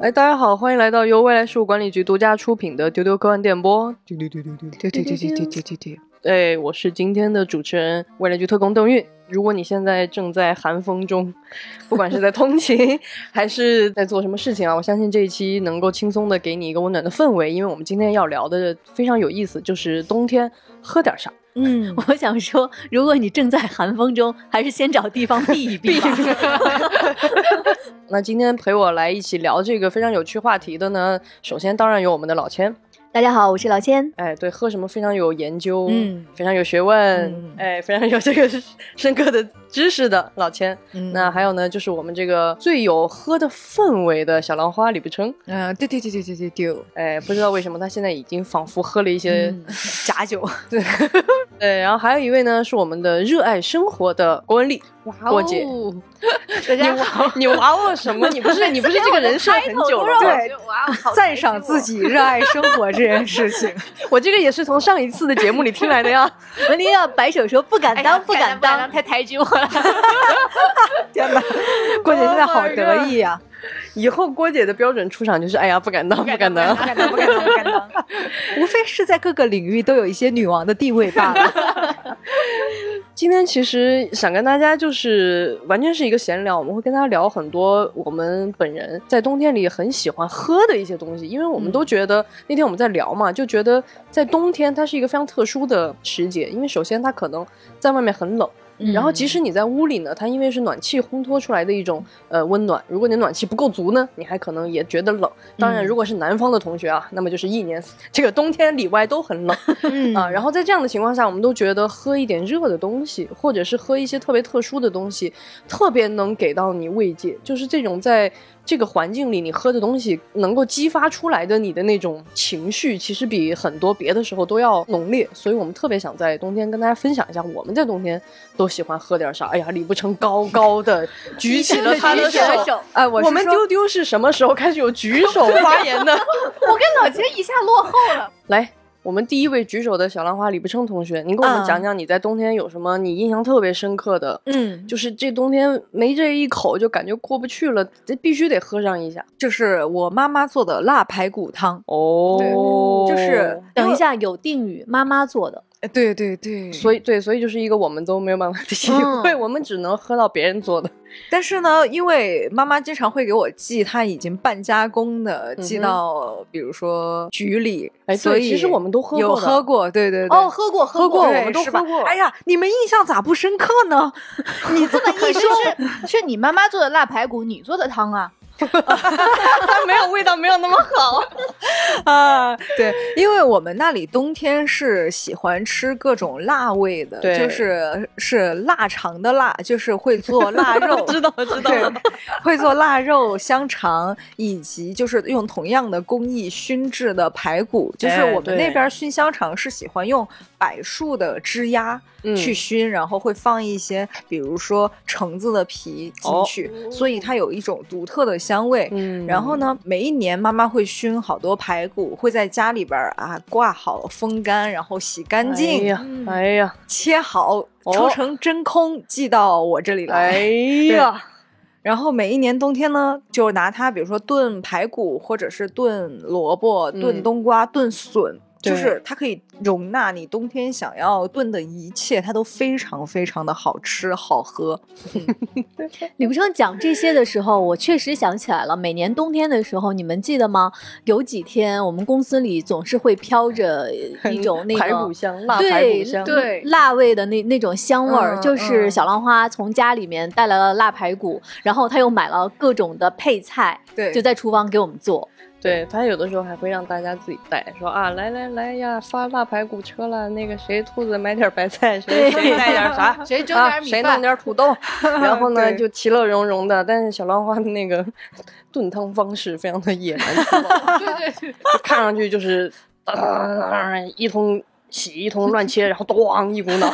哎，大家好，欢迎来到由未来事务管理局独家出品的《丢丢科幻电波》。丢丢丢丢丢丢丢丢丢丢丢丢丢。哎，我是今天的主持人，未来局特工邓韵。如果你现在正在寒风中，不管是在通勤还是在做什么事情啊，我相信这一期能够轻松的给你一个温暖的氛围，因为我们今天要聊的非常有意思，就是冬天喝点啥。嗯，我想说，如果你正在寒风中，还是先找地方避一避吧。那今天陪我来一起聊这个非常有趣话题的呢，首先当然有我们的老千。大家好，我是老千。哎，对，喝什么非常有研究，嗯，非常有学问，哎，非常有这个深 刻的。知识的老千，那还有呢，就是我们这个最有喝的氛围的小浪花李不成，嗯，对对对对对对对，哎，不知道为什么他现在已经仿佛喝了一些假酒，对。对，然后还有一位呢是我们的热爱生活的郭文丽，郭姐，你娃你哇哦什么？你不是你不是这个人设很久了？对，赞赏自己热爱生活这件事情，我这个也是从上一次的节目里听来的呀。文丽要摆手说不敢当，不敢当，太抬举我了。天哪，郭姐现在好得意呀！以后郭姐的标准出场就是：哎呀，不敢当，不敢当，不敢当，不敢当，不敢当。无非是在各个领域都有一些女王的地位罢了。今天其实想跟大家就是完全是一个闲聊，我们会跟大家聊很多我们本人在冬天里很喜欢喝的一些东西，因为我们都觉得那天我们在聊嘛，就觉得在冬天它是一个非常特殊的时节，因为首先它可能在外面很冷。然后，即使你在屋里呢，它因为是暖气烘托出来的一种呃温暖。如果你暖气不够足呢，你还可能也觉得冷。当然，如果是南方的同学啊，那么就是一年这个冬天里外都很冷 啊。然后在这样的情况下，我们都觉得喝一点热的东西，或者是喝一些特别特殊的东西，特别能给到你慰藉。就是这种在。这个环境里，你喝的东西能够激发出来的你的那种情绪，其实比很多别的时候都要浓烈。所以我们特别想在冬天跟大家分享一下，我们在冬天都喜欢喝点啥。哎呀，李不成高高的 举起了他的手。哎，我们丢丢是什么时候开始有举手 发言的？我跟老杰一下落后了。来。我们第一位举手的小浪花李不称同学，您给我们讲讲你在冬天有什么你印象特别深刻的？嗯，就是这冬天没这一口就感觉过不去了，这必须得喝上一下。就是我妈妈做的腊排骨汤哦，就是等一下有定语，妈妈做的。哎，对对对，所以对，所以就是一个我们都没有办法 体会，我们只能喝到别人做的。但是呢，因为妈妈经常会给我寄她已经半加工的，寄到比如说局里，哎，所以其实我们都喝过，有喝过，对对对，哦，喝过喝过，我们都喝过。哎呀，你们印象咋不深刻呢？你这么一说，是你妈妈做的腊排骨，你做的汤啊？它没有味道，没有那么好 啊。对，因为我们那里冬天是喜欢吃各种辣味的，就是是腊肠的腊，就是会做腊肉，知道知道，会做腊肉、香肠，以及就是用同样的工艺熏制的排骨。就是我们那边熏香肠是喜欢用柏树的枝丫去熏，然后会放一些，比如说橙子的皮进去，所以它有一种独特的。香味，嗯，然后呢，每一年妈妈会熏好多排骨，会在家里边啊挂好风干，然后洗干净，哎呀，哎呀，切好抽成真空寄到我这里来，哎呀，然后每一年冬天呢，就拿它，比如说炖排骨，或者是炖萝卜、炖冬瓜、炖笋。就是它可以容纳你冬天想要炖的一切，它都非常非常的好吃好喝。李不生讲这些的时候，我确实想起来了。每年冬天的时候，你们记得吗？有几天我们公司里总是会飘着 一种那个排骨香，辣排骨香，对辣味的那那种香味儿。就是小浪花从家里面带来了辣排骨，然后他又买了各种的配菜，对，就在厨房给我们做。对他有的时候还会让大家自己带，说啊来来来呀，发腊排骨车了，那个谁兔子买点白菜，谁谁带点啥，谁蒸点米谁弄点土豆，然后呢就其乐融融的。但是小浪花的那个炖汤方式非常的野蛮，对对，看上去就是一通洗一通乱切，然后咣一股脑，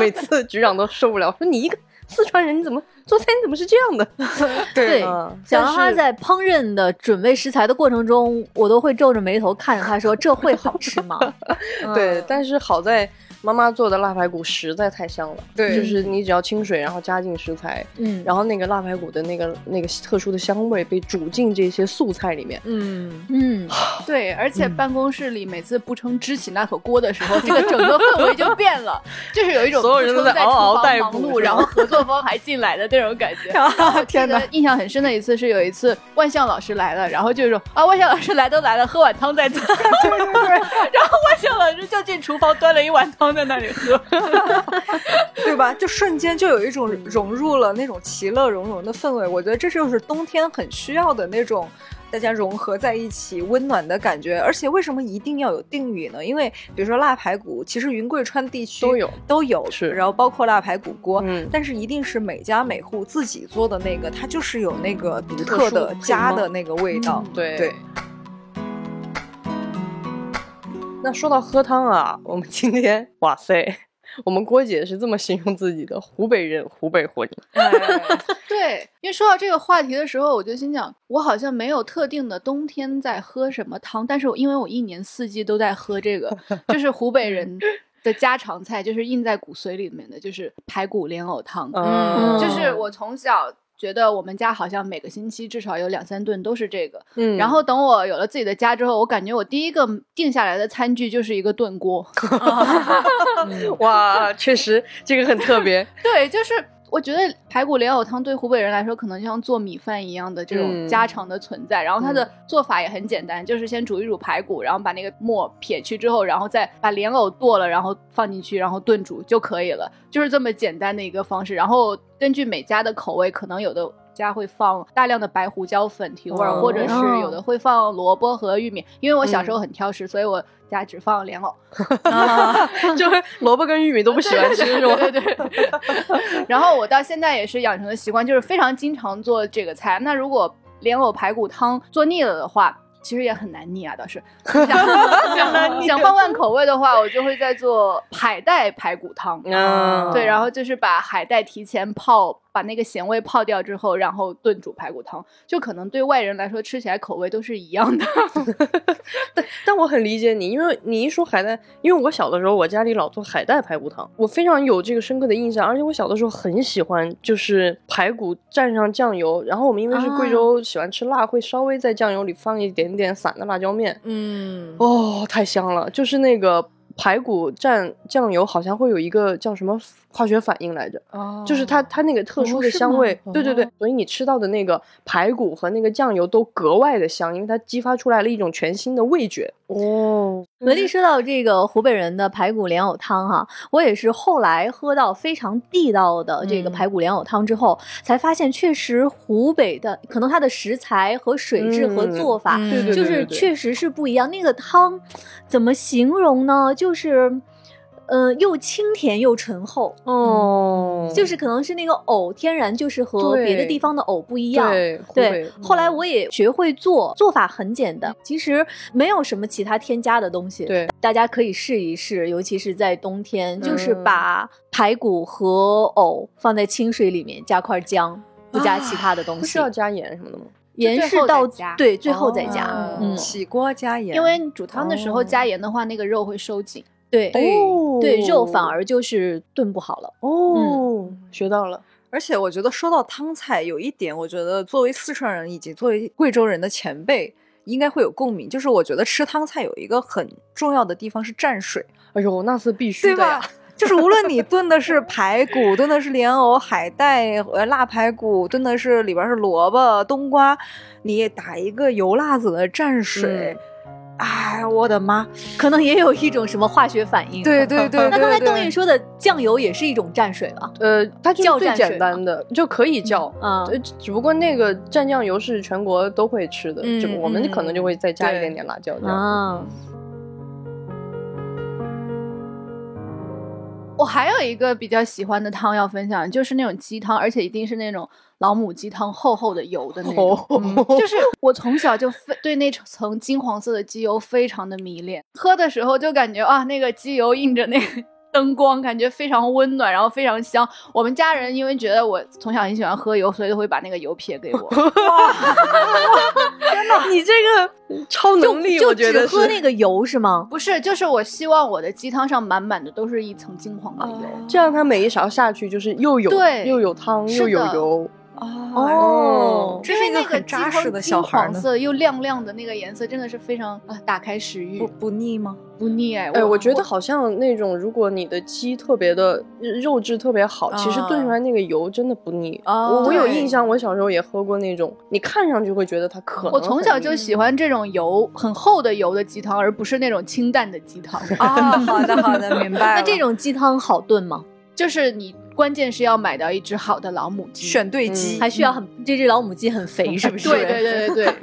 每次局长都受不了，说你一个。四川人你怎么做菜？你怎么是这样的？对，小浪花在烹饪的准备食材的过程中，我都会皱着眉头看着他说：“这会好吃吗？” 对，但是好在妈妈做的腊排骨实在太香了。对，就是你只要清水，然后加进食材，嗯，然后那个腊排骨的那个那个特殊的香味被煮进这些素菜里面，嗯。嗯，对，而且办公室里每次不称支起那口锅的时候，这个整个氛围就变了，就是有一种所有人都在嗷嗷待哺，然后合作方还进来的那种感觉。天哪！印象很深的一次是有一次万象老师来了，然后就说啊，万象老师来都来了，喝碗汤再走。对对对，然后万象老师就进厨房端了一碗汤在那里喝，对吧？就瞬间就有一种融入了那种其乐融融的氛围。我觉得这就是冬天很需要的那种。大家融合在一起，温暖的感觉。而且为什么一定要有定语呢？因为比如说腊排骨，其实云贵川地区都有都有，是。然后包括腊排骨锅，嗯，但是一定是每家每户自己做的那个，它就是有那个独特的家的那个味道。对对。那说到喝汤啊，我们今天哇塞。我们郭姐是这么形容自己的：湖北人，湖北魂。对，因为说到这个话题的时候，我就心想，我好像没有特定的冬天在喝什么汤，但是我因为我一年四季都在喝这个，就是湖北人的家常菜，就是印在骨髓里面的，就是排骨莲藕汤。嗯，就是我从小。觉得我们家好像每个星期至少有两三顿都是这个，嗯，然后等我有了自己的家之后，我感觉我第一个定下来的餐具就是一个炖锅，哇，确实这个很特别，对，就是。我觉得排骨莲藕汤对湖北人来说，可能就像做米饭一样的这种家常的存在。然后它的做法也很简单，就是先煮一煮排骨，然后把那个沫撇去之后，然后再把莲藕剁了，然后放进去，然后炖煮就可以了。就是这么简单的一个方式。然后根据每家的口味，可能有的家会放大量的白胡椒粉提味儿，或者是有的会放萝卜和玉米。因为我小时候很挑食，所以我。家只放莲藕，就是萝卜跟玉米都不喜欢吃，是吧？对对。然后我到现在也是养成的习惯，就是非常经常做这个菜。那如果莲藕排骨汤做腻了的话，其实也很难腻啊，倒是。想想换换口味的话，我就会再做海带排骨汤。嗯，对，然后就是把海带提前泡。把那个咸味泡掉之后，然后炖煮排骨汤，就可能对外人来说吃起来口味都是一样的。但但我很理解你，因为你一说海带，因为我小的时候我家里老做海带排骨汤，我非常有这个深刻的印象。而且我小的时候很喜欢，就是排骨蘸上酱油，然后我们因为是贵州喜欢吃辣，会稍微在酱油里放一点点散的辣椒面。嗯，哦，太香了，就是那个。排骨蘸酱油好像会有一个叫什么化学反应来着，就是它它那个特殊的香味，对对对，所以你吃到的那个排骨和那个酱油都格外的香，因为它激发出来了一种全新的味觉。哦，文丽说到这个湖北人的排骨莲藕汤哈，我也是后来喝到非常地道的这个排骨莲藕汤之后，才发现确实湖北的可能它的食材和水质和做法，就是确实是不一样。那个汤怎么形容呢？就是。嗯，又清甜又醇厚哦，就是可能是那个藕天然就是和别的地方的藕不一样。对，后来我也学会做，做法很简单，其实没有什么其他添加的东西。对，大家可以试一试，尤其是在冬天，就是把排骨和藕放在清水里面，加块姜，不加其他的东西。不需要加盐什么的吗？盐是到对最后再加，嗯，起锅加盐，因为煮汤的时候加盐的话，那个肉会收紧。对对，肉反而就是炖不好了哦，学到了。而且我觉得说到汤菜，有一点，我觉得作为四川人以及作为贵州人的前辈，应该会有共鸣。就是我觉得吃汤菜有一个很重要的地方是蘸水。哎呦，那是必须的呀！就是无论你炖的是排骨，炖的是莲藕、海带、呃腊排骨，炖的是里边是萝卜、冬瓜，你打一个油辣子的蘸水。哎，我的妈！可能也有一种什么化学反应。对对对。那刚才邓韵说的酱油也是一种蘸水了。呃，它就是最简单的，就可以叫。嗯。只不过那个蘸酱油是全国都会吃的，就我们可能就会再加一点点辣椒。啊。我还有一个比较喜欢的汤要分享，就是那种鸡汤，而且一定是那种。老母鸡汤厚厚的油的那种，就是我从小就非对那层金黄色的鸡油非常的迷恋。喝的时候就感觉啊，那个鸡油映着那个灯光，感觉非常温暖，然后非常香。我们家人因为觉得我从小很喜欢喝油，所以都会把那个油撇给我。天哪！你这个超能力，就我觉得只喝那个油是吗？不是，就是我希望我的鸡汤上满满的都是一层金黄的油。这样，它每一勺下去就是又有对又有汤又有油。哦这是一个很扎实的小孩金黄。色又亮亮的那个颜色，真的是非常啊，打开食欲不，不腻吗？不腻哎。哎，我觉得好像那种，如果你的鸡特别的肉质特别好，其实炖出来那个油真的不腻。哦我我有印象，我小时候也喝过那种，你看上去会觉得它可能我从小就喜欢这种油很厚的油的鸡汤，而不是那种清淡的鸡汤。啊，好的好的，明白了。那这种鸡汤好炖吗？就是你关键是要买到一只好的老母鸡。选对鸡，还需要很这只老母鸡很肥是不是？对对对对对，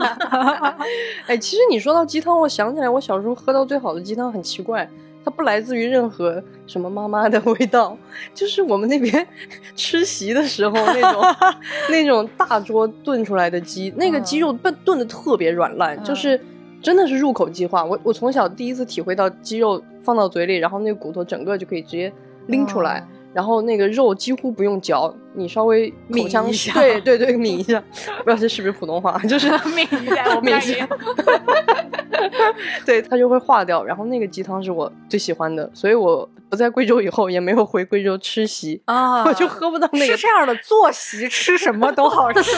哎，其实你说到鸡汤，我想起来，我小时候喝到最好的鸡汤很奇怪，它不来自于任何什么妈妈的味道，就是我们那边 吃席的时候那种 那种大桌炖出来的鸡，那个鸡肉炖炖的特别软烂，就是真的是入口即化。我我从小第一次体会到鸡肉放到嘴里，然后那个骨头整个就可以直接拎出来。然后那个肉几乎不用嚼，你稍微抿一下对对对抿一下，不知道这是不是普通话，就是抿一下我抿一下，对它就会化掉。然后那个鸡汤是我最喜欢的，所以我不在贵州以后也没有回贵州吃席，啊，我就喝不到那个是这样的，坐席吃什么都好吃。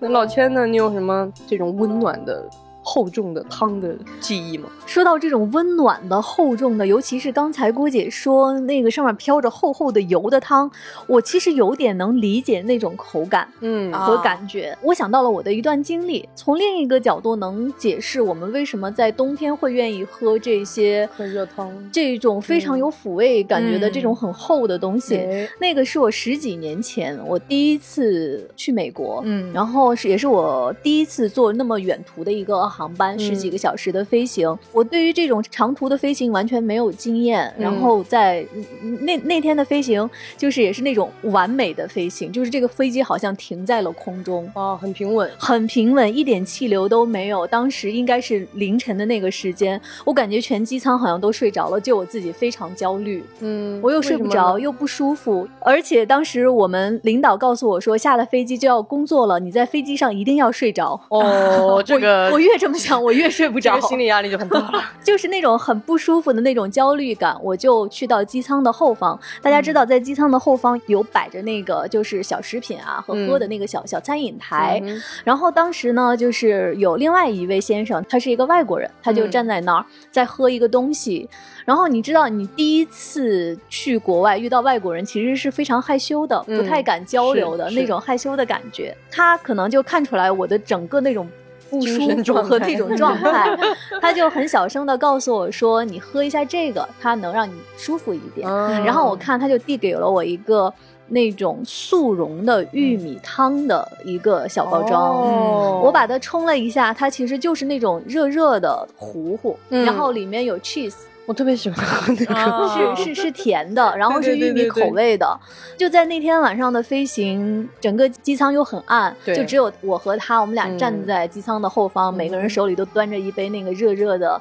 那老千呢？你有什么这种温暖的、厚重的汤的记忆吗？说到这种温暖的、厚重的，尤其是刚才郭姐说那个上面飘着厚厚的油的汤，我其实有点能理解那种口感嗯啊和感觉。我想到了我的一段经历，从另一个角度能解释我们为什么在冬天会愿意喝这些喝热汤这种非常有抚慰感觉的嗯这种很厚的东西。哎那个是我十几年前我第一次去美国，嗯然后是也是我第一次坐那么远途的一个航班，十几个小时的飞行。我对于这种长途的飞行完全没有经验，然后在嗯那那天的飞行就是也是那种完美的飞行，就是这个飞机好像停在了空中。啊，很平稳。很平稳，一点气流都没有。当时应该是凌晨的那个时间，我感觉全机舱好像都睡着了，就我自己非常焦虑。嗯，我又睡不着，又不舒服，而且当时我们领导告诉我说，下了飞机就要工作了，你在飞机上一定要睡着。哦，这个我越这么想，我越睡不着这个，心理压力就很大了。就是那种很不舒服的那种焦虑感。我就去到机舱的后方，大家知道，在机舱的后方有摆着那个就是小食品啊和喝的那个小、小餐饮台，嗯然后当时呢，就是有另外一位先生，他是一个外国人，他就嗯站在那儿、在喝一个东西。然后你知道，你第一次去国外遇到外国人，其实是非常害羞的，嗯不太敢交流的那种害羞的感觉。他可能就看出来我的整个那种。不舒服和这种 状态，他就很小声的告诉我说：“你喝一下这个，它能让你舒服一点。嗯然后我看他就递给了我一个那种速溶的玉米汤的一个小包装，哦我把它冲了一下，它其实就是那种热热的糊糊，嗯然后里面有 cheese，我特别喜欢喝那个。啊是是是甜的，然后是玉米对对对对口味的。就在那天晚上的飞行，整个机舱又很暗，就只有我和他，我们俩嗯站在机舱的后方，每个人手里都端着一杯那个热热的，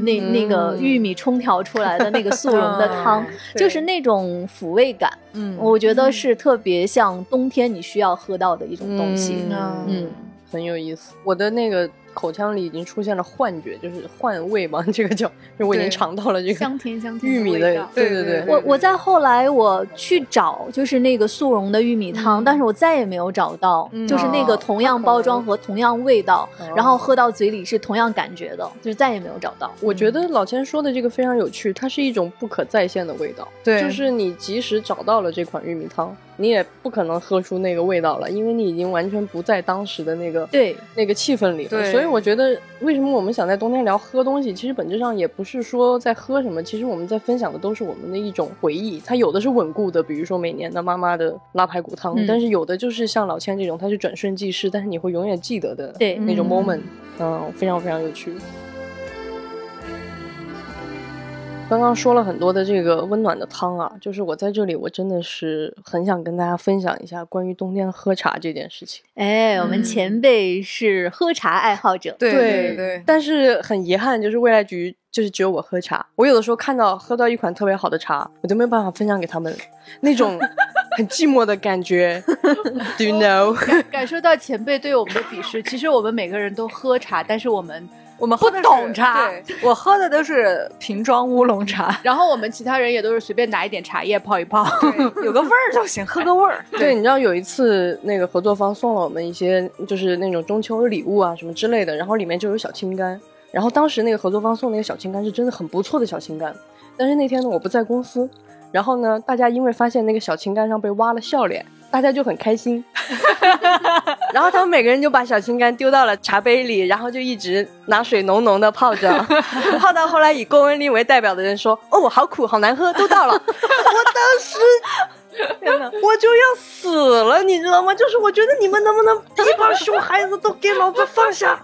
那那个玉米冲调出来的那个速溶的汤，对 就是那种抚慰感。嗯我觉得是特别像冬天你需要喝到的一种东西。嗯嗯很有意思。我的那个口腔里已经出现了幻觉，就是换味嘛，这个叫，就我已经尝到了这个香甜香甜玉米的味道，对对对，我我在后来我去找就是那个速溶的玉米汤，嗯但是我再也没有找到，嗯就是那个哦同样包装和同样味道，哦然后喝到嘴里是同样感觉的，就是再也没有找到。我觉得老千说的这个非常有趣，它是一种不可再现的味道。对就是你即使找到了这款玉米汤，你也不可能喝出那个味道了，因为你已经完全不在当时的那个对那个气氛里了。所以我觉得，为什么我们想在冬天聊喝东西，其实本质上也不是说在喝什么，其实我们在分享的都是我们的一种回忆。它有的是稳固的，比如说每年的妈妈的拉排骨汤，嗯但是有的就是像老千这种，它是转瞬即逝，但是你会永远记得的对那种嗯 moment，嗯非常非常有趣。刚刚说了很多的这个温暖的汤啊，就是我在这里，我真的是很想跟大家分享一下关于冬天喝茶这件事情。哎，我们嗯前辈是喝茶爱好者，对对对对，但是很遗憾，就是未来局就是只有我喝茶。我有的时候看到喝到一款特别好的茶，我都没有办法分享给他们，那种 很寂寞的感觉，Do you know？感受到前辈对我们的鄙视。其实我们每个人都喝茶，但是我们我们不懂茶。我喝的都是瓶装乌龙茶，然后我们其他人也都是随便拿一点茶叶泡一泡，有个味儿就行，喝个味儿。对，你知道有一次那个合作方送了我们一些就是那种中秋礼物啊什么之类的，然后里面就有小青柑。然后当时那个合作方送那个小青柑是真的很不错的小青柑，但是那天呢我不在公司，然后呢大家因为发现那个小青柑上被挖了笑脸，大家就很开心，然后他们每个人就把小青柑丢到了茶杯里，然后就一直拿水浓浓的泡着，泡到后来以郭文丽为代表的人说：“哦，好苦，好难喝，都倒了。”我当时。天哪，我就要死了，你知道吗？就是我觉得你们能不能一帮熊孩子都给老子放下？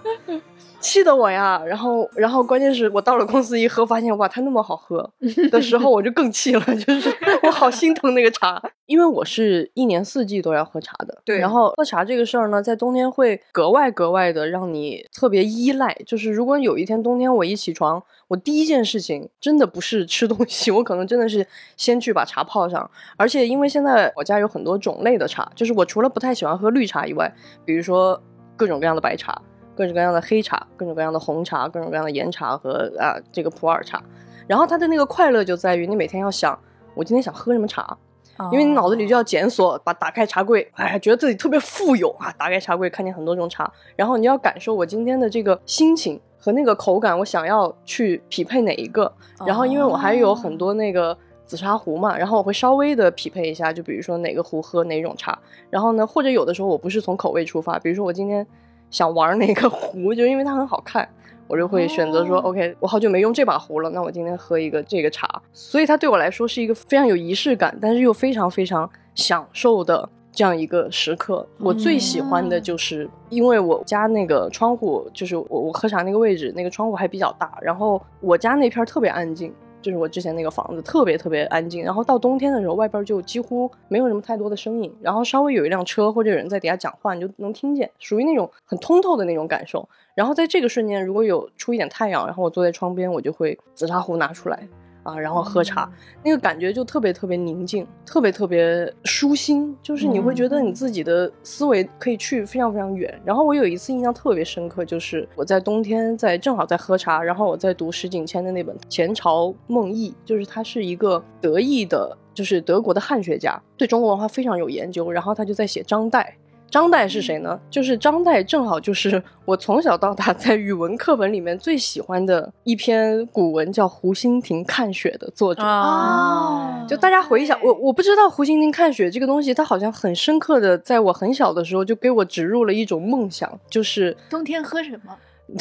气得我呀！然后，然后关键是我到了公司一喝，发现哇，它那么好喝的时候，我就更气了。就是我好心疼那个茶，因为我是一年四季都要喝茶的。对。然后喝茶这个事儿呢，在冬天会格外格外的让你特别依赖。就是如果有一天冬天我一起床，我第一件事情真的不是吃东西，我可能真的是先去把茶泡上。而且因为现在我家有很多种类的茶，就是我除了不太喜欢喝绿茶以外，比如说各种各样的白茶。各种各样的黑茶，各种各样的红茶，各种各样的岩茶和啊这个普洱茶，然后它的那个快乐就在于你每天要想我今天想喝什么茶，因为你脑子里就要检索，把打开茶柜，哎，觉得自己特别富有啊，打开茶柜看见很多种茶，然后你要感受我今天的这个心情和那个口感，我想要去匹配哪一个，然后因为我还有很多那个紫砂壶嘛，然后我会稍微的匹配一下，就比如说哪个壶喝哪种茶，然后呢，或者有的时候我不是从口味出发，比如说我今天。想玩哪个壶，就因为它很好看，我就会选择说，OK，我好久没用这把壶了，那我今天喝一个这个茶，所以它对我来说是一个非常有仪式感，但是又非常非常享受的这样一个时刻。我最喜欢的就是，因为我家那个窗户，就是我我喝茶那个位置，那个窗户还比较大，然后我家那片特别安静。就是我之前那个房子特别特别安静，然后到冬天的时候，外边就几乎没有什么太多的声音，然后稍微有一辆车或者有人在底下讲话，你就能听见，属于那种很通透的那种感受。然后在这个瞬间，如果有出一点太阳，然后我坐在窗边，我就会紫砂壶拿出来。啊，然后喝茶，那个感觉就特别特别宁静，特别特别舒心，就是你会觉得你自己的思维可以去非常非常远。然后我有一次印象特别深刻，就是我在冬天在正好在喝茶，然后我在读石景谦的那本《前朝梦忆》，就是他是一个德意的，就是德国的汉学家，对中国文化非常有研究，然后他就在写张岱。张岱是谁呢？就是张岱，正好就是我从小到大在语文课本里面最喜欢的一篇古文，叫《湖心亭看雪》的作者哦。就大家回想，我我不知道《湖心亭看雪》这个东西，它好像很深刻的在我很小的时候就给我植入了一种梦想，就是冬天喝什么？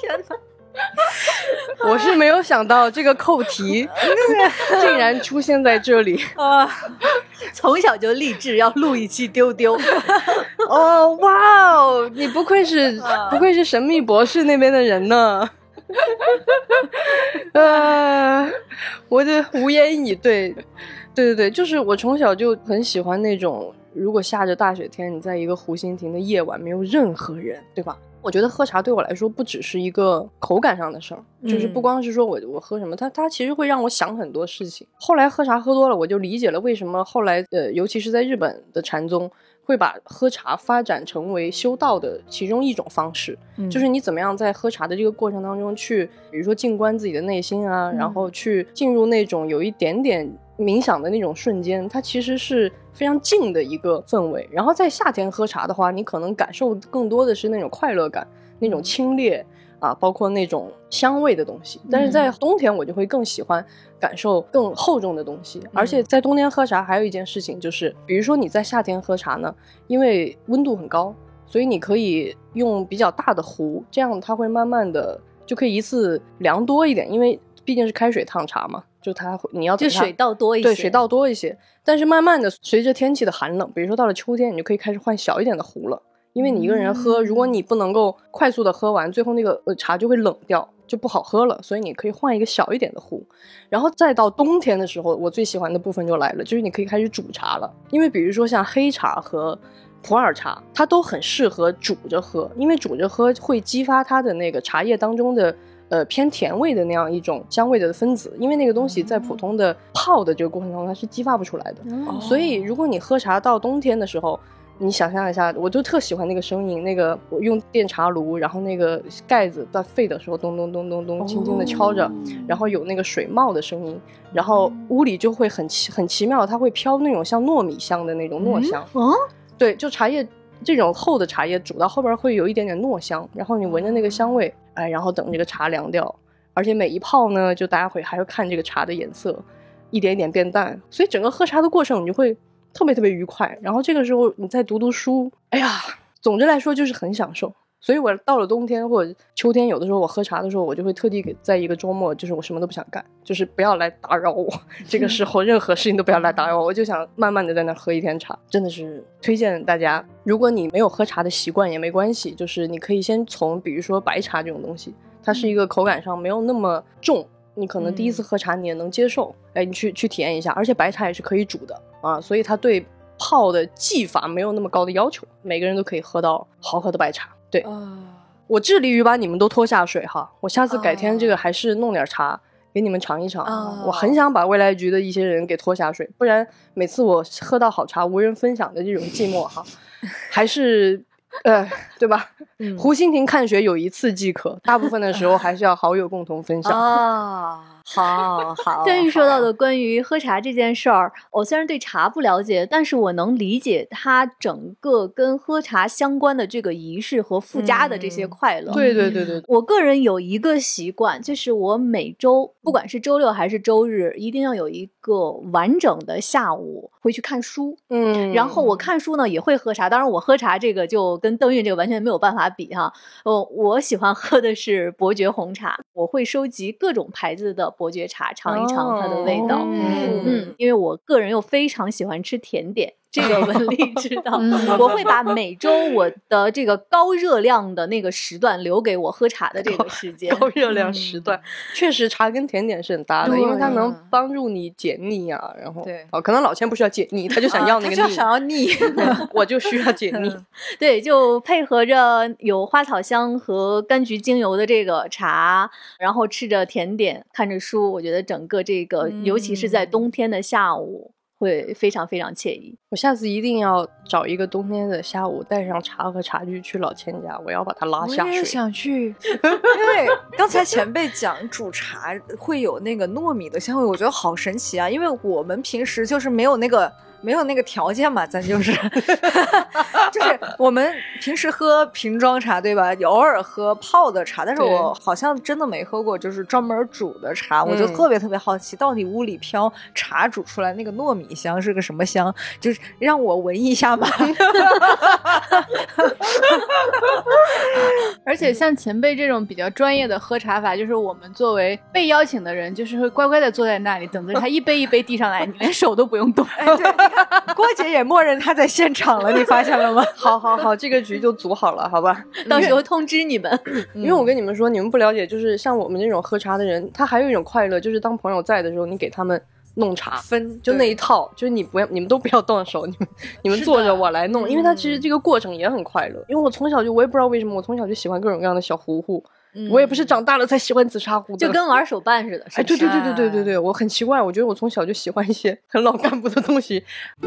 天哪！我是没有想到这个扣题 竟然出现在这里啊！从小就立志要录一期丢丢。哦，哇哦！你不愧是不愧是神秘博士那边的人呢。啊，我就无言以对。对对对，就是我从小就很喜欢那种，如果下着大雪天，你在一个湖心亭的夜晚，没有任何人，对吧？我觉得喝茶对我来说不只是一个口感上的事儿，就是不光是说我我喝什么，它它其实会让我想很多事情。后来喝茶喝多了，我就理解了为什么后来呃，尤其是在日本的禅宗会把喝茶发展成为修道的其中一种方式，就是你怎么样在喝茶的这个过程当中去，比如说静观自己的内心啊，然后去进入那种有一点点。冥想的那种瞬间，它其实是非常静的一个氛围。然后在夏天喝茶的话，你可能感受更多的是那种快乐感、那种清冽啊，包括那种香味的东西。但是在冬天，我就会更喜欢感受更厚重的东西。而且在冬天喝茶，还有一件事情就是，比如说你在夏天喝茶呢，因为温度很高，所以你可以用比较大的壶，这样它会慢慢的就可以一次凉多一点，因为毕竟是开水烫茶嘛。就它，你要就水稻多一些，对，水稻多一些。但是慢慢的，随着天气的寒冷，比如说到了秋天，你就可以开始换小一点的壶了。因为你一个人喝，如果你不能够快速的喝完，最后那个呃茶就会冷掉，就不好喝了。所以你可以换一个小一点的壶。然后再到冬天的时候，我最喜欢的部分就来了，就是你可以开始煮茶了。因为比如说像黑茶和普洱茶，它都很适合煮着喝，因为煮着喝会激发它的那个茶叶当中的。呃偏甜味的那样一种香味的分子，因为那个东西在普通的泡的这个过程当中它是激发不出来的。所以如果你喝茶到冬天的时候，你想象一下，我就特喜欢那个声音，那个我用电茶炉，然后那个盖子在沸的时候咚咚咚咚咚轻轻的敲着，然后有那个水冒的声音，然后屋里就会很奇很奇妙，它会飘那种像糯米香的那种糯香。嗯，对，就茶叶这种厚的茶叶煮到后边会有一点点糯香，然后你闻着那个香味，哎，然后等这个茶凉掉，而且每一泡呢，就大家会还要看这个茶的颜色，一点一点变淡，所以整个喝茶的过程你就会。特别特别愉快，然后这个时候你再读读书，哎呀，总之来说就是很享受。所以我到了冬天或者秋天，有的时候我喝茶的时候，我就会特地给在一个周末，就是我什么都不想干，就是不要来打扰我。这个时候任何事情都不要来打扰我，我就想慢慢的在那喝一天茶，真的是推荐大家。如果你没有喝茶的习惯也没关系，就是你可以先从比如说白茶这种东西，它是一个口感上没有那么重。你可能第一次喝茶你也能接受，哎，你去去体验一下，而且白茶也是可以煮的啊，所以它对泡的技法没有那么高的要求，每个人都可以喝到好喝的白茶。对，我致力于把你们都拖下水哈，我下次改天这个还是弄点茶给你们尝一尝，我很想把未来局的一些人给拖下水，不然每次我喝到好茶无人分享的这种寂寞哈，还是。呃，对吧？胡心婷看雪有一次即可，大部分的时候还是要好友共同分享啊。好好，关于说到的关于喝茶这件事儿，我虽然对茶不了解，但是我能理解它整个跟喝茶相关的这个仪式和附加的这些快乐。对对对对，我个人有一个习惯，就是我每周不管是周六还是周日，一定要有一个完整的下午会去看书。嗯，然后我看书呢也会喝茶，当然我喝茶这个就跟邓韵这个完全没有办法比哈。哦，我喜欢喝的是伯爵红茶，我会收集各种牌子的。伯爵茶尝一尝它的味道，嗯，因为我个人又非常喜欢吃甜点。这个文 丽知道，我会把每周我的这个高热量的那个时段留给我喝茶的这个时间。高热量时段，确实茶跟甜点是很搭的，因为它能帮助你解腻啊。然后，对，哦，可能老千不需要解腻，他就想要那个腻，想要腻，我就需要解腻。对，就配合着有花草香和柑橘精油的这个茶，然后吃着甜点，看着书，我觉得整个这个，尤其是在冬天的下午。会非常非常惬意。我下次一定要找一个冬天的下午，带上茶和茶具去老千家，我要把他拉下水。我也想去，因为刚才前辈讲煮茶会有那个糯米的香味，我觉得好神奇啊！因为我们平时就是没有那个。没有那个条件嘛，咱就是，就是我们平时喝瓶装茶，对吧？偶尔喝泡的茶，但是我好像真的没喝过，就是专门煮的茶。我就特别特别好奇，到底屋里飘茶煮出来那个糯米香是个什么香？就是让我闻一下吧。而且像前辈这种比较专业的喝茶法，就是我们作为被邀请的人，就是会乖乖的坐在那里，等着他一杯一杯递上来，你连手都不用动。郭姐也默认他在现场了，你发现了吗？好，好，好，这个局就组好了，好吧？到时候通知你们。因为我跟你们说，你们不了解，就是像我们这种喝茶的人，他还有一种快乐，就是当朋友在的时候，你给他们弄茶分，就那一套，就是你不要，你们都不要动手，你们你们坐着我来弄，因为他其实这个过程也很快乐。因为我从小就，我也不知道为什么，我从小就喜欢各种各样的小糊糊。我也不是长大了才喜欢紫砂壶的，就跟玩手办似的。哎，对对对对对对对，我很奇怪，我觉得我从小就喜欢一些很老干部的东西。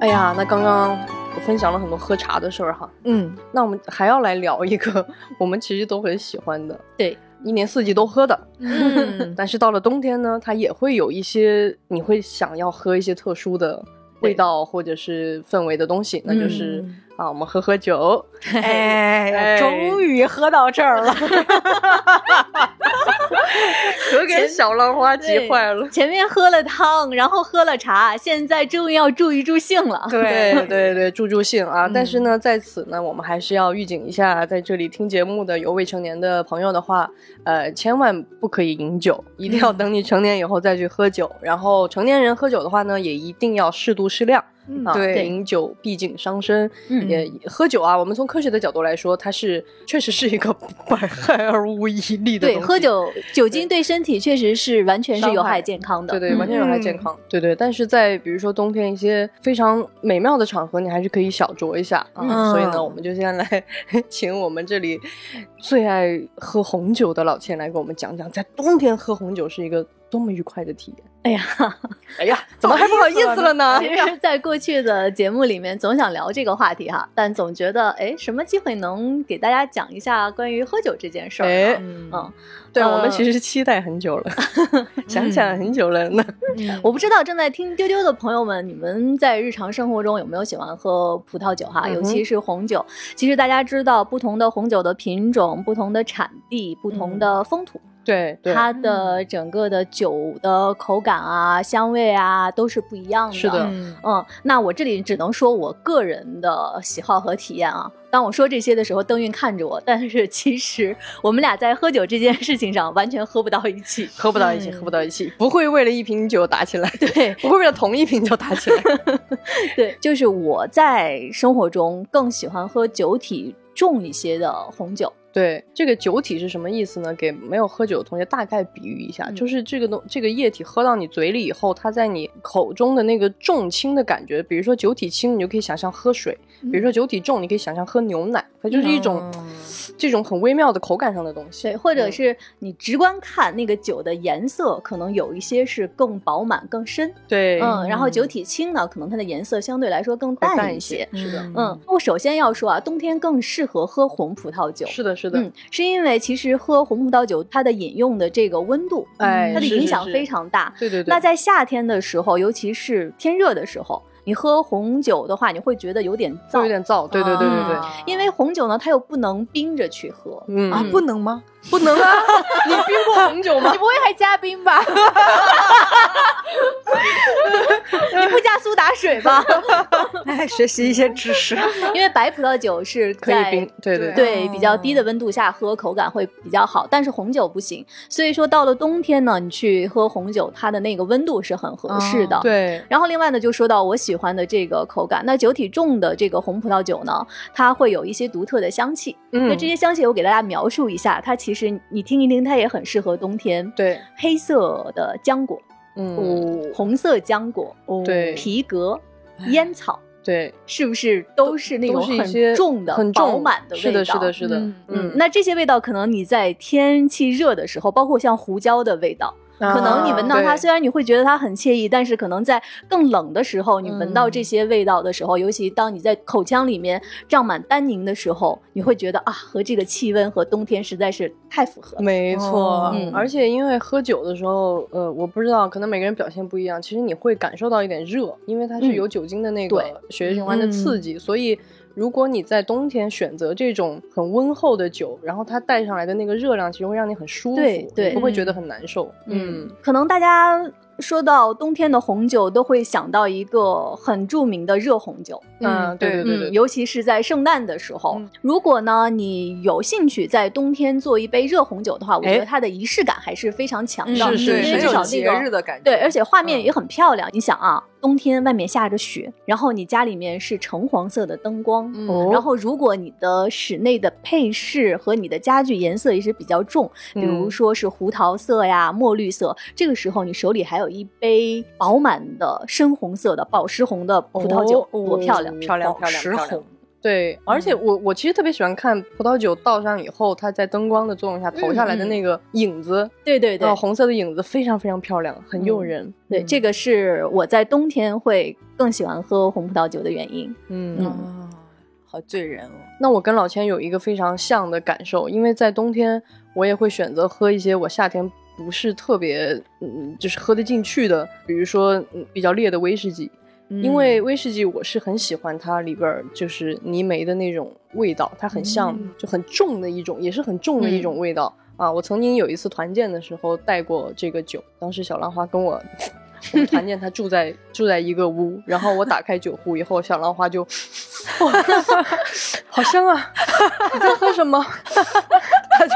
哎呀，那刚刚我分享了很多喝茶的事儿哈，嗯，那我们还要来聊一个我们其实都很喜欢的，对，一年四季都喝的，嗯，但是到了冬天呢，它也会有一些你会想要喝一些特殊的味道或者是氛围的东西，那就是。啊，我们喝喝酒，哎，终于喝到这儿了，可给小浪花急坏了。前面喝了汤，然后喝了茶，现在终于要助一助兴了。对 对对，助助兴啊！但是呢，在此呢，我们还是要预警一下，在这里听节目的有未成年的朋友的话，呃，千万不可以饮酒，一定要等你成年以后再去喝酒。然后成年人喝酒的话呢，也一定要适度适量。啊，对饮酒毕竟伤身，嗯也喝酒啊。我们从科学的角度来说，它是确实是一个 百害而无一利的东对，西。喝酒酒精对身体确实是完全是有伤害害健康的。对对，嗯完全有害健康。对对，但是在比如说冬天一些非常美妙的场合，你还是可以小酌一下啊。嗯所以呢，我们就先来 请我们这里最爱喝红酒的老千来给我们讲讲，在冬天喝红酒是一个多么愉快的体验。哎呀，哎呀，怎么还不好意思了呢？其实，在过去的节目里面，总想聊这个话题哈，但总觉得，哎，什么机会能给大家讲一下关于喝酒这件事儿哎？嗯嗯，对，呃我们其实是期待很久了，想想很久了呢。我不知道正在听丢丢的朋友们，你们在日常生活中有没有喜欢喝葡萄酒哈？嗯尤其是红酒。其实大家知道，不同的红酒的品种、不同的产地、不同的风土，对对，它的整个的酒的口感啊、香味啊都是不一样的。是的嗯嗯，那我这里只能说我个人的喜好和体验啊。当我说这些的时候，邓韵看着我，但是其实我们俩在喝酒这件事情上完全喝不到一起。喝不到一起，喝不到一起，不会为了一瓶酒打起来，对 不会为了同一瓶酒打起来。对，就是我在生活中更喜欢喝酒体重一些的红酒。对，这个酒体是什么意思呢？给没有喝酒的同学大概比喻一下，嗯就是这个东这个液体喝到你嘴里以后，它在你口中的那个重轻的感觉，比如说酒体轻，你就可以想象喝水；比如说酒体重，你可以想象喝牛奶，它就是一种、这种很微妙的口感上的东西。对，或者嗯是你直观看那个酒的颜色，可能有一些是更饱满、更深，对，嗯，然后酒体轻呢，可能它的颜色相对来说更淡淡一些。是的，嗯，我首先要说啊，冬天更适合喝红葡萄酒。是的，是的，嗯，是因为其实喝红葡萄酒，它的饮用的这个温度，哎它的影响是是是非常大。对对对。那在夏天的时候，尤其是天热的时候，你喝红酒的话，你会觉得有点燥，有点燥，对对对对对，啊因为红酒呢，它又不能冰着去喝。嗯啊，不能吗？不能啊！你冰过红酒吗你？不会还加冰吧？你不加苏打水吧？哎，学习一些知识。因为白葡萄酒是在可以冰，对对对比较低的温度下喝，口感会比较好，但是红酒不行。所以说到了冬天呢，你去喝红酒，它的那个温度是很合适的。对，然后另外呢，就说到我喜欢的这个口感，那酒体重的这个红葡萄酒呢，它会有一些独特的香气。那嗯这些香气我给大家描述一下，它其实你听一听，它也很适合冬天。对，黑色的浆果，嗯，哦，红色浆果，哦对皮革、烟草，对，是不是都是那种很重的、很饱满的味道？是的，是的，是的，嗯嗯，那这些味道可能你在天气热的时候，包括像胡椒的味道，可能你闻到它，虽然你会觉得它很惬意，但是可能在更冷的时候，你闻到嗯这些味道的时候，尤其当你在口腔里面胀满丹宁的时候，你会觉得啊，和这个气温和冬天实在是太符合了。没错，而且因为喝酒的时候，呃，我不知道，可能每个人表现不一样。其实你会感受到一点热，因为它是嗯有酒精的那个对血液循环的刺激，所以如果你在冬天选择这种很温厚的酒，然后它带上来的那个热量，其实会让你很舒服，对对不会觉得很难受。嗯，可能大家说到冬天的红酒，都会想到一个很著名的热红酒。嗯，对对对尤其是在圣诞的时候，嗯如果呢你有兴趣在冬天做一杯热红酒的话，我觉哎得它的仪式感还是非常强的，是是因为很有至少那节日个。的感觉。对，而且画面嗯也很漂亮。你想啊，冬天外面下着雪，然后你家里面是橙黄色的灯光，然后如果你的室内的配饰和你的家具颜色也是比较重，比如嗯说是胡桃色呀、墨绿色，这个时候你手里还有一杯饱满的深红色的宝石红的葡萄酒，哦多漂亮！漂亮，宝漂亮，石漂亮红。对，而且我我其实特别喜欢看葡萄酒倒上以后，它在灯光的作用下投下来的那个影子，对对对呃，红色的影子非常非常漂亮，很诱人。对，这个是我在冬天会更喜欢喝红葡萄酒的原因。嗯好醉人哦。那我跟老千有一个非常像的感受，因为在冬天我也会选择喝一些我夏天不是特别嗯，就是喝得进去的，比如说、嗯、比较烈的威士忌。因为威士忌我是很喜欢它里边儿就是泥煤的那种味道，它很像、嗯就很重的一种，也是很重的一种味道、啊。我曾经有一次团建的时候带过这个酒，当时小浪花跟我。我们团建，他住在住在一个屋，然后我打开酒壶以后，小浪花就，哇，好香啊！你在喝什么？他就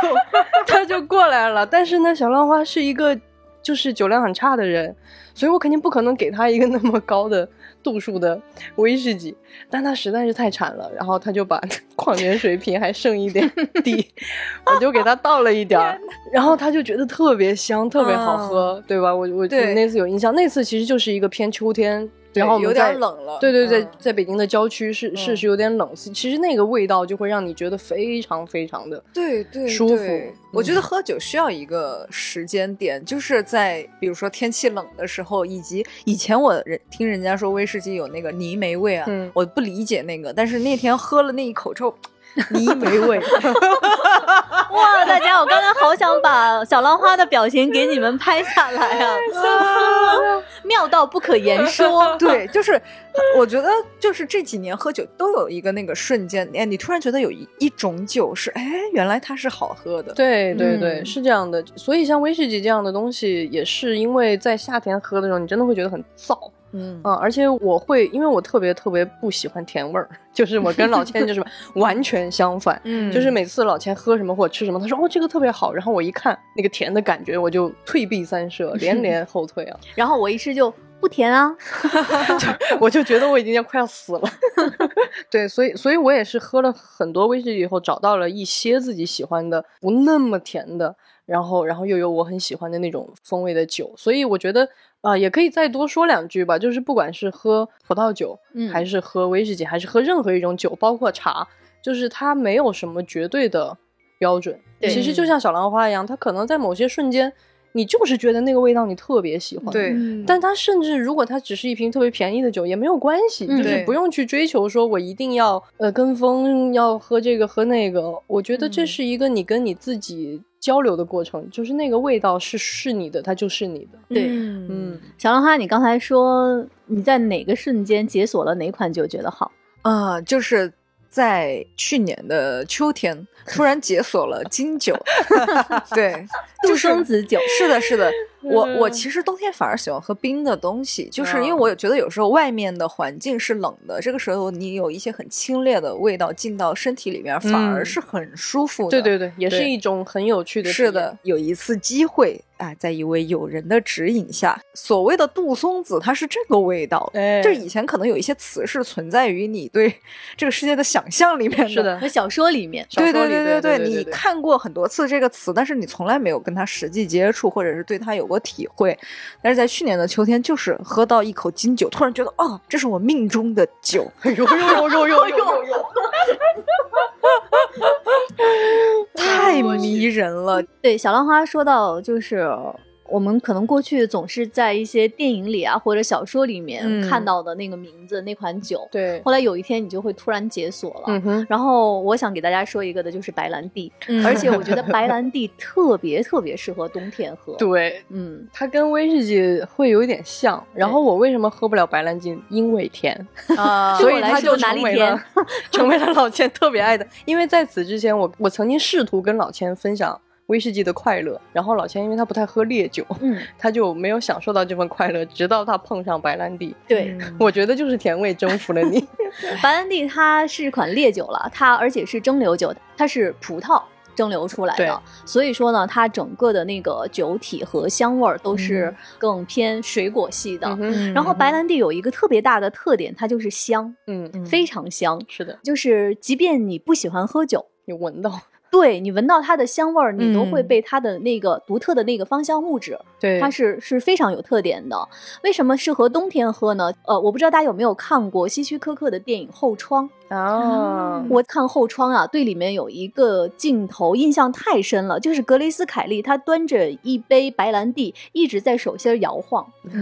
他就过来了，但是呢，小浪花是一个就是酒量很差的人，所以我肯定不可能给他一个那么高的度数的威士忌。但他实在是太馋了，然后他就把 矿泉水瓶还剩一点底，我就给他倒了一点儿，然后他就觉得特别香，特别好喝，对吧？我我我那次有印象，那次其实就是一个偏秋天。然后有点冷了，对对对，在北京的郊区是是是有点冷，其实那个味道就会让你觉得非常非常的对对舒服。我觉得喝酒需要一个时间点，就是在比如说天气冷的时候，以及以前我人听人家说威士忌有那个泥煤味啊，我不理解那个，但是那天喝了那一口之后。泥煤味，哇！大家，我刚才好想把小浪花的表情给你们拍下来啊，妙到不可言说。对，就是我觉得，就是这几年喝酒都有一个那个瞬间，哎，你突然觉得有一一种酒是，哎，原来它是好喝的。对对对，是这样的。所以像威士忌这样的东西，也是因为在夏天喝的时候，你真的会觉得很燥。嗯。而且我会，因为我特别特别不喜欢甜味儿，就是我跟老千就是 完全相反，嗯，就是每次老千喝什么或者吃什么，他说哦这个特别好，然后我一看那个甜的感觉，我就退避三舍，连连后退啊，然后我一吃就不甜啊，我就觉得我已经要快要死了，对，所以所以我也是喝了很多威士忌以后，找到了一些自己喜欢的不那么甜的，然后然后又有我很喜欢的那种风味的酒，所以我觉得。啊，也可以再多说两句吧。就是不管是喝葡萄酒，嗯，还是喝威士忌，还是喝任何一种酒，包括茶，就是它没有什么绝对的标准。其实就像小兰花一样，它可能在某些瞬间，你就是觉得那个味道你特别喜欢。对，但它甚至如果它只是一瓶特别便宜的酒也没有关系，就是不用去追求说我一定要呃跟风要喝这个喝那个。我觉得这是一个你跟你自己。交流的过程，就是那个味道是是你的，它就是你的。对，嗯，小浪花，你刚才说你在哪个瞬间解锁了哪款酒觉得好啊？就是在去年的秋天，突然解锁了金酒。对，杜松子酒。是的，是的。我我其实冬天反而喜欢喝冰的东西，就是因为我觉得有时候外面的环境是冷的，这个时候你有一些很清冽的味道进到身体里面，反而是很舒服的。对对对，也是一种很有趣的。是的，有一次机会啊，在一位友人的指引下，所谓的杜松子，它是这个味道。哎，就以前可能有一些词是存在于你对这个世界的想象里面的，是的，和小说里面。对对对对对，你看过很多次这个词，但是你从来没有跟他实际接触，或者是对他有。我体会，但是在去年的秋天，就是喝到一口金酒，突然觉得，哦，这是我命中的酒，哎呦呦呦呦呦呦，太迷人了。对，小浪花说到就是。我们可能过去总是在一些电影里啊，或者小说里面看到的那个名字那款酒，对。后来有一天你就会突然解锁了，嗯然后我想给大家说一个的，就是白兰地，嗯而且我觉得 白兰地特别特别适合冬天喝。对，嗯，它跟威士忌会有一点像。然后我为什么喝不了白兰地？因为甜啊，所以它就成为了 成为了老千特别爱的。因为在此之前，我我曾经试图跟老千分享。威士忌的快乐，然后老钱因为他不太喝烈酒，嗯，他就没有享受到这份快乐，直到他碰上白兰地。对，我觉得就是甜味征服了你。白兰地它是款烈酒了，它而且是蒸馏酒，它是葡萄蒸馏出来的，所以说呢，它整个的那个酒体和香味儿都是更偏水果系的。然后白兰地有一个特别大的特点，它就是香，嗯，非常香。是的，就是即便你不喜欢喝酒，你闻到。对你闻到它的香味儿，你都会被它的那个独特的那个芳香物质，对，它是是非常有特点的。为什么适合冬天喝呢？呃，我不知道大家有没有看过希区柯克的电影《后窗》。哦，我看后窗啊，对里面有一个镜头印象太深了，就是格雷斯凯利她端着一杯白兰地，一直在手心摇晃，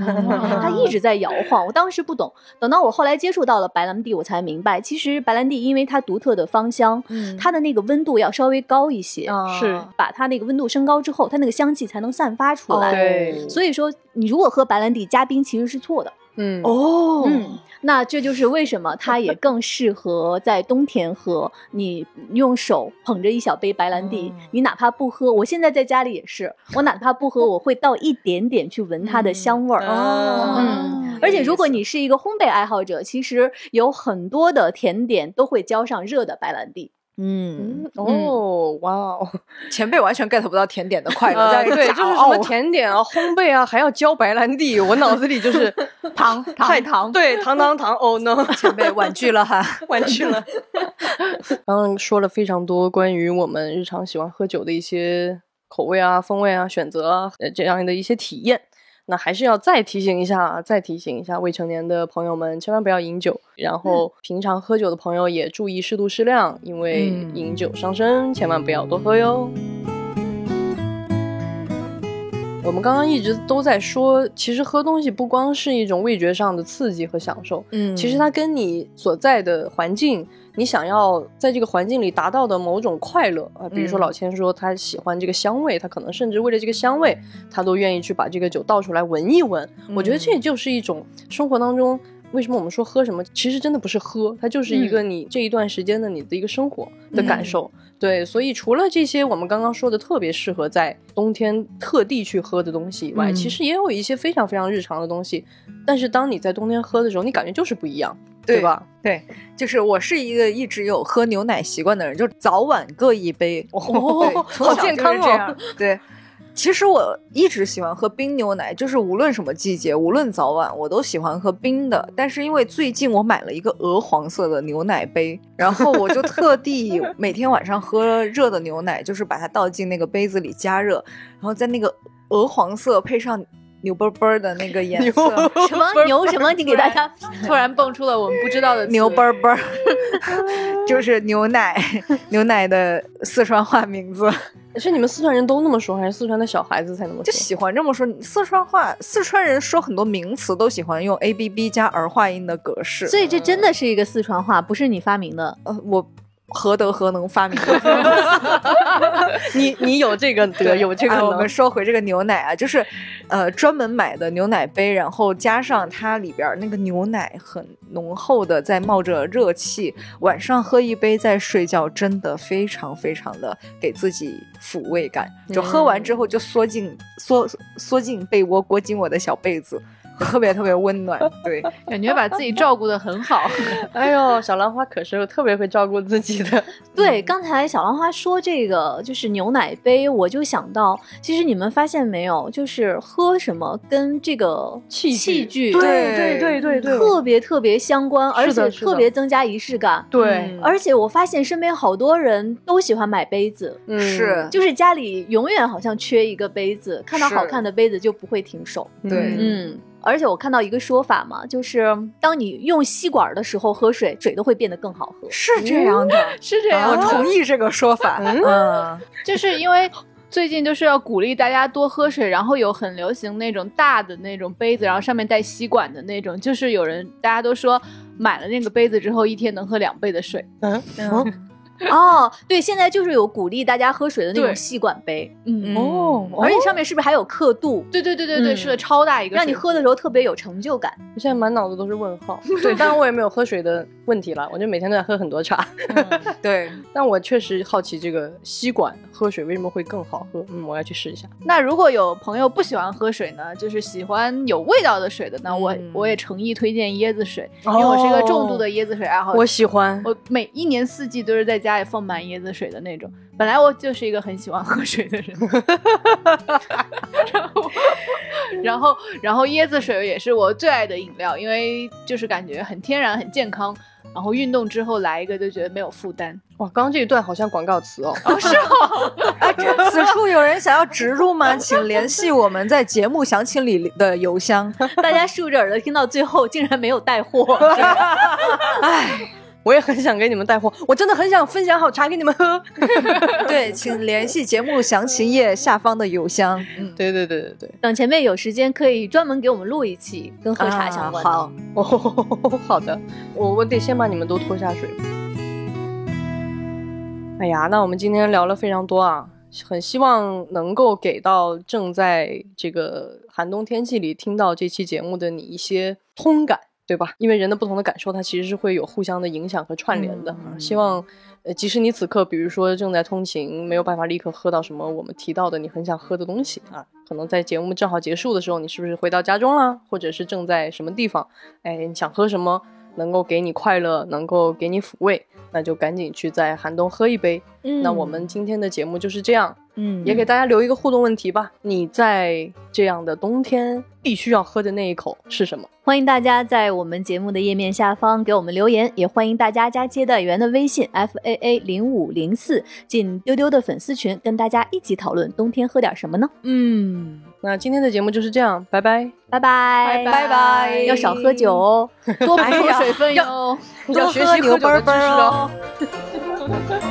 她一直在摇晃。我当时不懂，等到我后来接触到了白兰地，我才明白，其实白兰地因为它独特的芳香，它的那个温度要稍微高一些，是把它那个温度升高之后，它那个香气才能散发出来。对，所以说你如果喝白兰地加冰，其实是错的。嗯哦，嗯，那这就是为什么它也更适合在冬天喝。你用手捧着一小杯白兰地，你哪怕不喝，我现在在家里也是，我哪怕不喝，我会倒一点点去闻它的香味儿。哦，嗯，而且如果你是一个烘焙爱好者，其实有很多的甜点都会浇上热的白兰地。嗯哦，哇哦，前辈完全 get 不到甜点的 快乐，呃，对，就是什么甜点啊、烘焙啊，还要浇白兰地，我脑子里就是 糖太糖糖，对，糖糖糖，Oh no，前辈婉拒了哈。婉拒了。刚刚说了非常多关于我们日常喜欢喝酒的一些口味啊、风味啊、选择啊，呃，这样的一些体验。那还是要再提醒一下，再提醒一下未成年的朋友们，千万不要饮酒。然后平常喝酒的朋友也注意适度适量，因为嗯饮酒伤身，千万不要多喝哟。我们刚刚一直都在说，其实喝东西不光是一种味觉上的刺激和享受，嗯其实它跟你所在的环境，你想要在这个环境里达到的某种快乐啊，比如说嗯老千说他喜欢这个香味，他可能甚至为了这个香味，他都愿意去把这个酒倒出来闻一闻。我觉得这就是一种生活当中。为什么我们说喝什么？其实真的不是喝，它就是一个你这一段时间的你的一个生活的感受。对，所以除了这些我们刚刚说的特别适合在冬天特地去喝的东西以外，嗯其实也有一些非常非常日常的东西。但是当你在冬天喝的时候，你感觉就是不一样，对吧？对，就是我是一个一直有喝牛奶习惯的人，就早晚各一杯。哦 好健康哦。对，其实我一直喜欢喝冰牛奶，就是无论什么季节，无论早晚，我都喜欢喝冰的。但是因为最近我买了一个鹅黄色的牛奶杯，然后我就特地 每天晚上喝热的牛奶，就是把它倒进那个杯子里加热，然后在那个鹅黄色配上牛啵啵的那个颜色。什么牛什么？你给大家突然蹦出了我们不知道的牛啵啵，就是牛奶，牛奶的四川话名字，是你们四川人都那么说，还是四川的小孩子才那么说？就喜欢这么说。四川话，四川人说很多名词都喜欢用 a b b 加儿化音的格式。所以这真的是一个四川话，不是你发明的。呃，我何德何能发明的？你你有这个德，有这个能。哎我们说回这个牛奶啊，就是呃专门买的牛奶杯，然后加上它里边儿那个牛奶很浓厚的在冒着热气，晚上喝一杯再睡觉，真的非常非常的给自己抚慰感。就喝完之后就缩进缩缩进被窝，裹紧我的小被子。特别特别温暖，对，感觉把自己照顾的很好。哎呦，小兰花可是特别会照顾自己的。对，刚才小兰花说这个就是牛奶杯，我就想到，其实你们发现没有，就是喝什么跟这个器具器具对对对对对特别特别相关，而且特别增加仪式感。对，嗯而且我发现身边好多人都喜欢买杯子，嗯是就是家里永远好像缺一个杯子，看到好看的杯子就不会停手。对嗯，而且我看到一个说法嘛，就是当你用吸管的时候喝水，水都会变得更好喝。是这样的，是这样的，我同意这个说法。嗯，就是因为最近就是要鼓励大家多喝水，然后有很流行那种大的那种杯子，然后上面带吸管的那种，就是有人大家都说买了那个杯子之后，一天能喝两倍的水。嗯。嗯 哦，对，现在就是有鼓励大家喝水的那种吸管杯，嗯哦，而且上面是不是还有刻度，对对对对对，嗯是的，超大一个，让你喝的时候特别有成就感？我现在满脑子都是问号。对，当然我也没有喝水的问题了，我就每天都在喝很多茶。对，但我确实好奇这个吸管喝水为什么会更好喝。嗯，我要去试一下。那如果有朋友不喜欢喝水呢，就是喜欢有味道的水的呢，我嗯我也诚意推荐椰子水，因为我是一个重度的椰子水爱好者。我喜欢。我每一年四季都是在家里放满椰子水的那种。本来我就是一个很喜欢喝水的人，然后，然后，然后椰子水也是我最爱的饮料，因为就是感觉很天然、很健康。然后运动之后来一个就觉得没有负担。哇，刚刚这一段好像广告词哦。哦，是哦？啊，这此处有人想要植入吗？请联系我们在节目详情里的邮箱。大家竖着耳朵听到最后，竟然没有带货。唉，我也很想给你们带货，我真的很想分享好茶给你们喝。对，请联系节目详情页下方的邮箱。嗯，对对对对对。等前辈有时间，可以专门给我们录一期跟喝茶相关的。啊好，哦，好的，我我得先把你们都拖下水。哎呀，那我们今天聊了非常多啊，很希望能够给到正在这个寒冬天气里听到这期节目的你一些通感，对吧？因为人的不同的感受，它其实是会有互相的影响和串联的。嗯希望，呃，即使你此刻，比如说正在通勤，没有办法立刻喝到什么我们提到的你很想喝的东西啊，可能在节目正好结束的时候，你是不是回到家中啦，或者是正在什么地方，哎，你想喝什么？能够给你快乐，能够给你抚慰，那就赶紧去在寒冬喝一杯。嗯那我们今天的节目就是这样，嗯也给大家留一个互动问题吧。你在这样的冬天必须要喝的那一口是什么？欢迎大家在我们节目的页面下方给我们留言，也欢迎大家加接待员的微信 f a a 零五零四进丢丢的粉丝群，跟大家一起讨论冬天喝点什么呢？嗯，那今天的节目就是这样，拜拜。拜拜拜拜要少喝酒哦。多补充水分哟。要学习喝酒的知识哦。